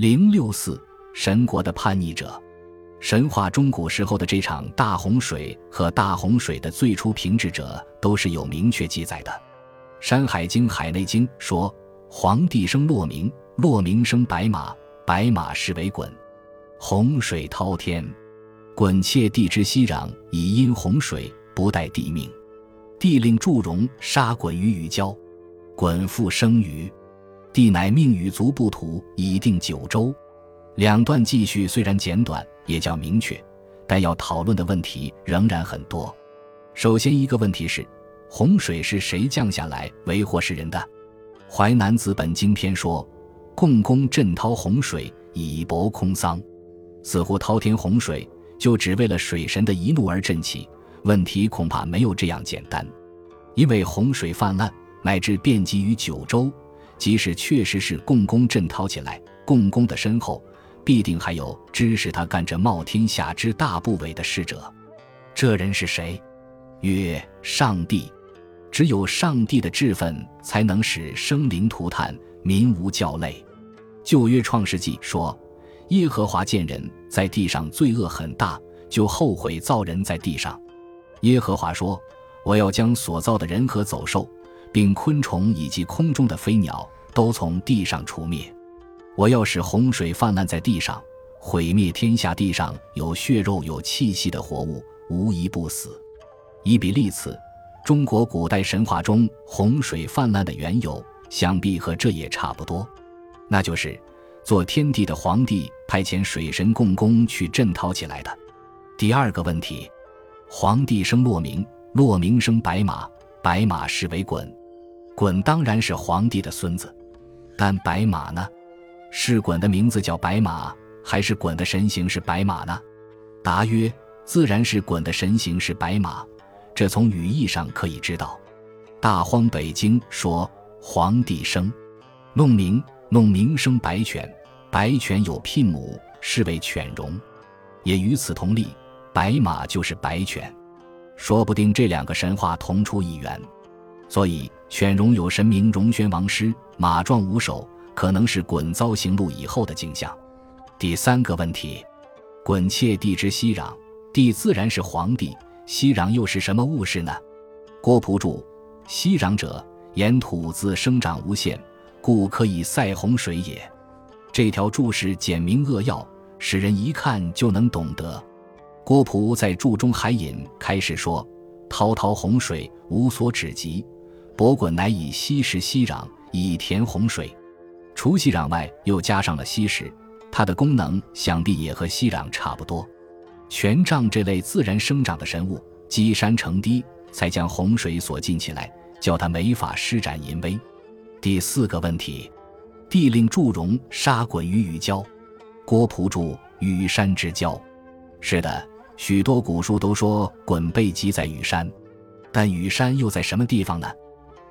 零六四神国的叛逆者，神话中古时候的这场大洪水和大洪水的最初平治者都是有明确记载的。《山海经·海内经》说：“黄帝生洛明，洛明生白马，白马是为鲧。洪水滔天，鲧窃帝之息壤，以因洪水，不待帝命。帝令祝融杀鲧于禹郊，鲧复生于。”帝乃命与族部土以定九州。两段记叙虽然简短，也较明确，但要讨论的问题仍然很多。首先，一个问题是：洪水是谁降下来为祸世人的？《淮南子·本经篇》说：“共工震涛洪水，以博空桑。”似乎滔天洪水就只为了水神的一怒而震起。问题恐怕没有这样简单，因为洪水泛滥乃至遍及于九州。即使确实是共工震涛起来，共工的身后必定还有支持他干这冒天下之大不韪的使者。这人是谁？曰上帝。只有上帝的志愤，才能使生灵涂炭，民无教类。旧约创世纪说，耶和华见人在地上罪恶很大，就后悔造人在地上。耶和华说：“我要将所造的人和走兽。”并昆虫以及空中的飞鸟都从地上除灭。我要使洪水泛滥在地上，毁灭天下地上有血肉有气息的活物，无一不死。以比例此，中国古代神话中洪水泛滥的缘由，想必和这也差不多。那就是做天地的皇帝派遣水神共工去震涛起来的。第二个问题：皇帝生洛明，洛明生白马，白马是为鲧。鲧当然是皇帝的孙子，但白马呢？是鲧的名字叫白马，还是鲧的神形是白马呢？答曰：自然是鲧的神形是白马，这从语义上可以知道。大荒北经说皇帝生，弄明，弄明生白犬，白犬有牝母，是为犬戎，也与此同理，白马就是白犬，说不定这两个神话同出一源。所以，犬戎有神明戎宣王师，马壮无首，可能是鲧遭行路以后的景象。第三个问题，鲧窃帝之息壤，帝自然是皇帝，息壤又是什么物事呢？郭璞注：息壤者，言土自生长无限，故可以塞洪水也。这条注释简明扼要，使人一看就能懂得。郭璞在注中还引开始说：滔滔洪水无所止及。博滚乃以稀石息壤，以填洪水。除息壤外，又加上了稀石，它的功能想必也和息壤差不多。权杖这类自然生长的神物，积山成堤，才将洪水所浸起来，叫它没法施展淫威。第四个问题，帝令祝融杀鲧于禹郊。郭璞注：禹山之交。是的，许多古书都说鲧被击在禹山，但禹山又在什么地方呢？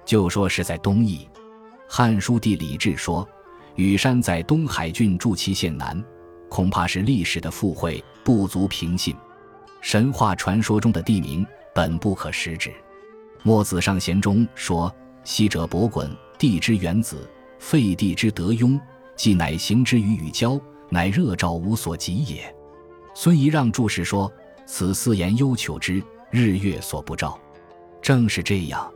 就说是在东夷，《汉书·地理志》说，羽山在东海郡筑齐县南，恐怕是历史的附会，不足凭信。神话传说中的地名本不可实指。墨子上贤中说：“昔者伯鲧，帝之元子，废帝之德庸，既乃行之于羽郊，乃热照无所及也。”孙仪让注释说：“此四言悠求之，日月所不照。”正是这样。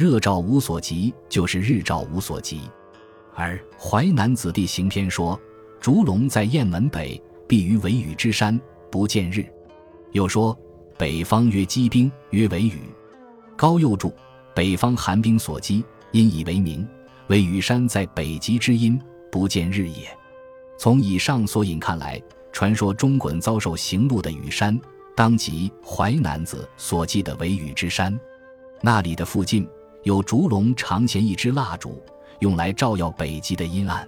热照无所及，就是日照无所及。而《淮南子·地形篇》说：“烛龙在雁门北，避于维雨之山，不见日。”又说：“北方曰积冰，曰为雨。”高又注：“北方寒冰所积，因以为名。为雨山在北极之阴，不见日也。”从以上所引看来，传说中鲧遭受行路的雨山，当即《淮南子》所记的维雨之山，那里的附近。有烛龙长衔一支蜡烛，用来照耀北极的阴暗；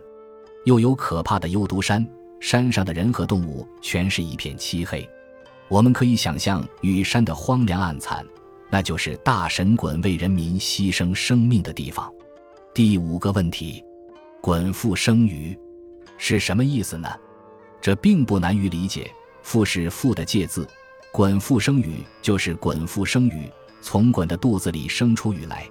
又有可怕的幽都山，山上的人和动物全是一片漆黑。我们可以想象雨山的荒凉暗惨，那就是大神鲧为人民牺牲生命的地方。第五个问题：鲧复生于是什么意思呢？这并不难于理解。复是复的介字，鲧复生于就是鲧复生于从鲧的肚子里生出羽来。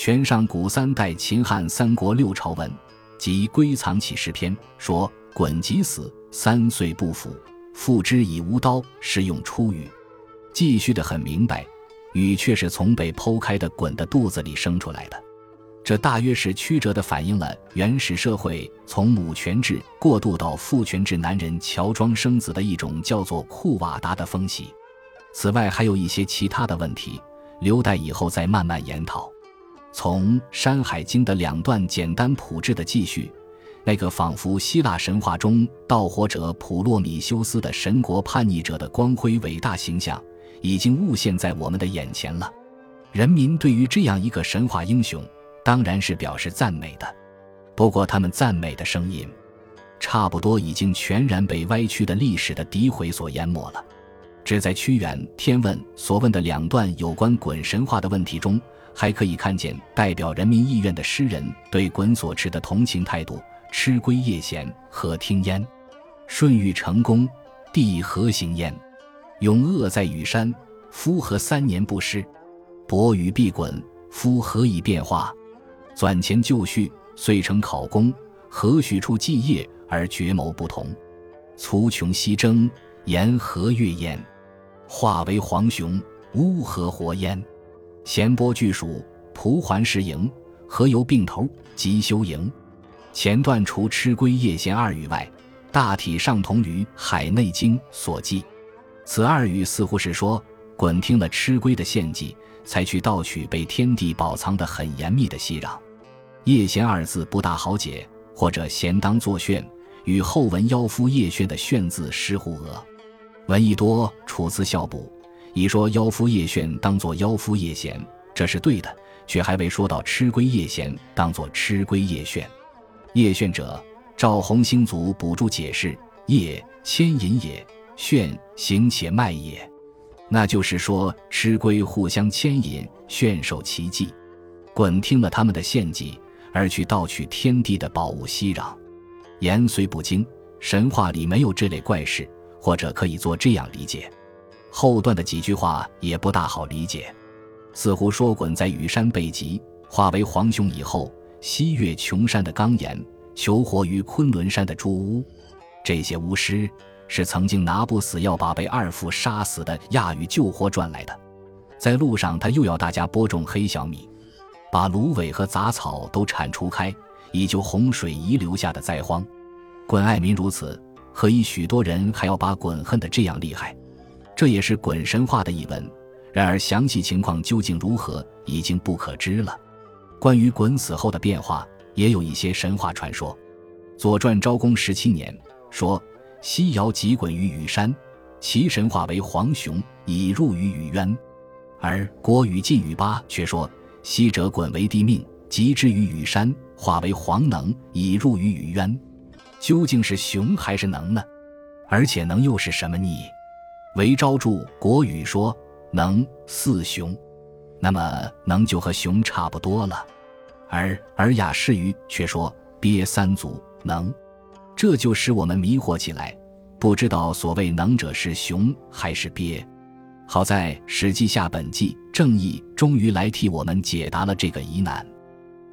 全上古三代秦汉三国六朝文及《归藏起事篇》说：“鲧即死，三岁不腐，父之以无刀，是用出语。记叙的很明白，禹却是从被剖开的鲧的肚子里生出来的。这大约是曲折的反映了原始社会从母权制过渡到父权制男人乔装生子的一种叫做库瓦达的风习。此外，还有一些其他的问题，留待以后再慢慢研讨。从《山海经》的两段简单朴质的记叙，那个仿佛希腊神话中盗火者普洛米修斯的神国叛逆者的光辉伟大形象，已经物现在我们的眼前了。人民对于这样一个神话英雄。当然是表示赞美的，不过他们赞美的声音，差不多已经全然被歪曲的历史的诋毁所淹没了。只在屈原《天问》所问的两段有关鲧神话的问题中，还可以看见代表人民意愿的诗人对鲧所持的同情态度：“吃归夜闲，何听焉？舜欲成功，帝何行焉？永恶在羽山，夫何三年不失？伯与必鲧，夫何以变化？”纂前就绪，遂成考功，何许处继业而绝谋不同？粗穷西征，言何月焉？化为黄熊，乌何活焉？弦波巨属，蒲桓石营，何由并头，即修营？前段除吃龟夜闲二语外，大体上同于《海内经》所记。此二语似乎是说，鲧听了吃龟的献计，才去盗取被天地宝藏的很严密的息壤。叶贤二字不大好解，或者贤当作炫，与后文妖夫叶炫的炫字失互讹。闻一多，楚辞校补，你说妖夫叶炫当作妖夫叶贤，这是对的，却还未说到吃龟叶贤当作吃龟叶炫。叶炫者，赵弘星祖补注解释：叶牵引也，炫行且迈也。那就是说，吃龟互相牵引，炫受其计。鲧听了他们的献计。而去盗取天地的宝物熙壤，言虽不精，神话里没有这类怪事，或者可以做这样理解。后段的几句话也不大好理解，似乎说鲧在羽山被击，化为黄熊以后，西越穷山的冈岩，求活于昆仑山的朱屋。这些巫师是曾经拿不死要把被二父杀死的亚羽救活赚来的，在路上他又要大家播种黑小米。把芦苇和杂草都铲除开，以救洪水遗留下的灾荒。鲧爱民如此，何以许多人还要把鲧恨得这样厉害？这也是鲧神话的一文。然而详细情况究竟如何，已经不可知了。关于鲧死后的变化，也有一些神话传说。《左传》昭公十七年说：“西尧即鲧于羽山，其神化为黄熊，以入于羽渊。”而《国语晋语八》却说。昔者鲧为帝命，即之于羽山，化为黄能，以入于羽渊。究竟是熊还是能呢？而且能又是什么呢？韦昭著《国语》说能似熊，那么能就和熊差不多了。而《尔雅释语》却说鳖三足能，这就使我们迷惑起来，不知道所谓能者是熊还是鳖。好在《史记下本纪》正义终于来替我们解答了这个疑难。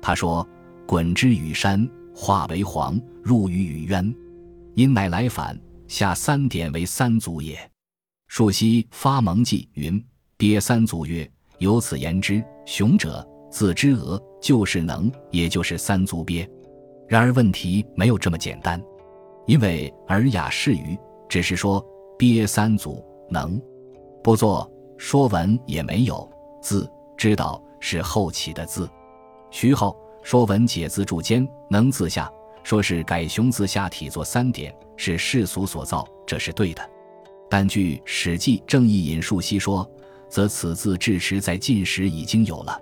他说：“鲧之羽山，化为黄，入于羽渊，因乃来反。下三点为三足也。”树西发蒙记云：“鳖三足曰：由此言之，雄者字之俄，就是能，也就是三足鳖。然而问题没有这么简单，因为《尔雅释鱼》只是说鳖三足能。”不做说文也没有字，知道是后起的字。徐浩《说文解字注》间能字下说是改雄字下体作三点，是世俗所造，这是对的。但据《史记正义引述西说，则此字至迟在晋时已经有了。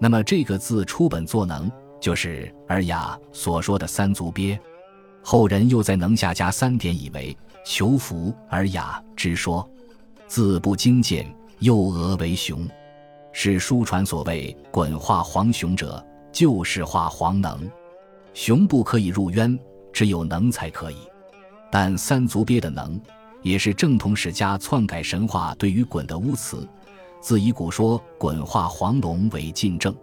那么这个字出本作能，就是《尔雅》所说的三足鳖。后人又在能下加三点，以为求福《尔雅》之说。字不精见，又讹为雄，是书传所谓“滚化黄熊”者，就是化黄能。熊不可以入渊，只有能才可以。但三足鳖的能，也是正统史家篡改神话对于鲧的污词。自以古说鲧化黄龙为晋正，《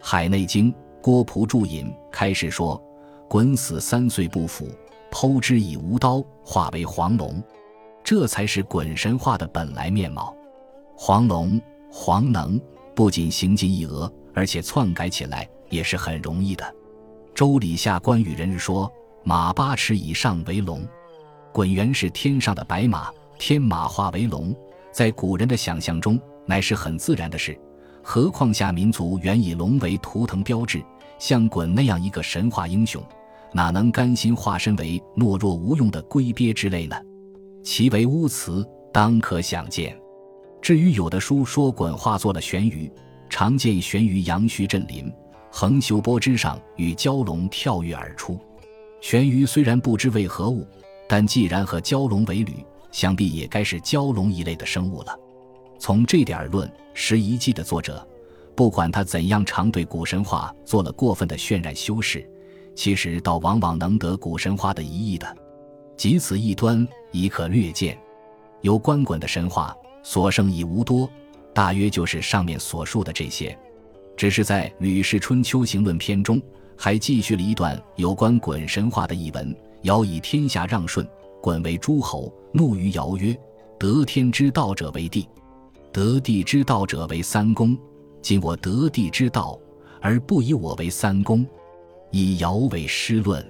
海内经》郭璞注引开始说：鲧死三岁不腐，剖之以无刀，化为黄龙。这才是鲧神话的本来面貌。黄龙、黄能不仅行进一讹，而且篡改起来也是很容易的。《周礼》下关羽人说：“马八尺以上为龙。”滚原是天上的白马，天马化为龙，在古人的想象中乃是很自然的事。何况下民族原以龙为图腾标志，像滚那样一个神话英雄，哪能甘心化身为懦弱无用的龟鳖之类呢？其为乌词，当可想见。至于有的书说滚化作了玄鱼，常见玄鱼阳虚镇林，横修波之上，与蛟龙跳跃而出。玄鱼虽然不知为何物。但既然和蛟龙为侣，想必也该是蛟龙一类的生物了。从这点论，《拾遗记》的作者，不管他怎样常对古神话做了过分的渲染修饰，其实倒往往能得古神话的一意的。即此一端，已可略见。有关滚的神话，所剩已无多，大约就是上面所述的这些。只是在《吕氏春秋行论篇》中，还继续了一段有关滚神话的译文。尧以天下让舜，滚为诸侯，怒于尧曰：“得天之道者为帝，得地之道者为三公。今我得地之道，而不以我为三公，以尧为师论。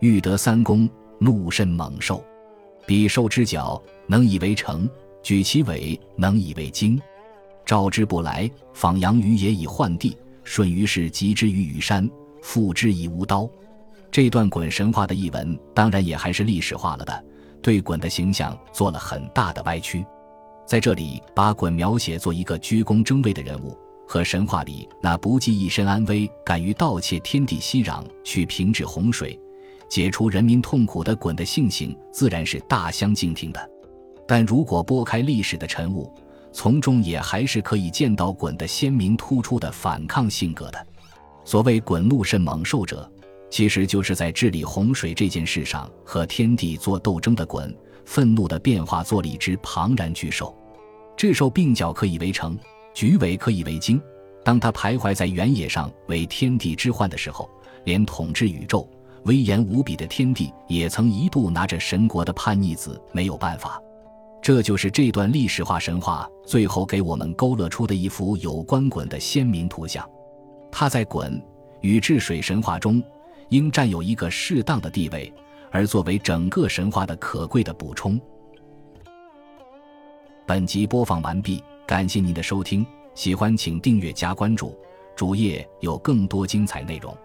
欲得三公，怒甚猛兽。彼兽之角，能以为城；举其尾，能以为荆。召之不来，访阳于野以患地。舜于是击之于羽山，复之以无刀。”这段鲧神话的译文，当然也还是历史化了的，对鲧的形象做了很大的歪曲。在这里，把鲧描写做一个居功争位的人物，和神话里那不计一身安危、敢于盗窃天地熙壤去平治洪水、解除人民痛苦的鲧的性情，自然是大相径庭的。但如果拨开历史的尘雾，从中也还是可以见到鲧的鲜明突出的反抗性格的。所谓“鲧怒甚猛兽”者。其实就是在治理洪水这件事上和天地做斗争的鲧，愤怒的变化做了一只庞然巨兽。这兽鬓角可以为城，举尾可以为京。当他徘徊在原野上为天地之患的时候，连统治宇宙、威严无比的天地也曾一度拿着神国的叛逆子没有办法。这就是这段历史化神话最后给我们勾勒出的一幅有关鲧的鲜明图像。他在鲧与治水神话中。应占有一个适当的地位，而作为整个神话的可贵的补充。本集播放完毕，感谢您的收听，喜欢请订阅加关注，主页有更多精彩内容。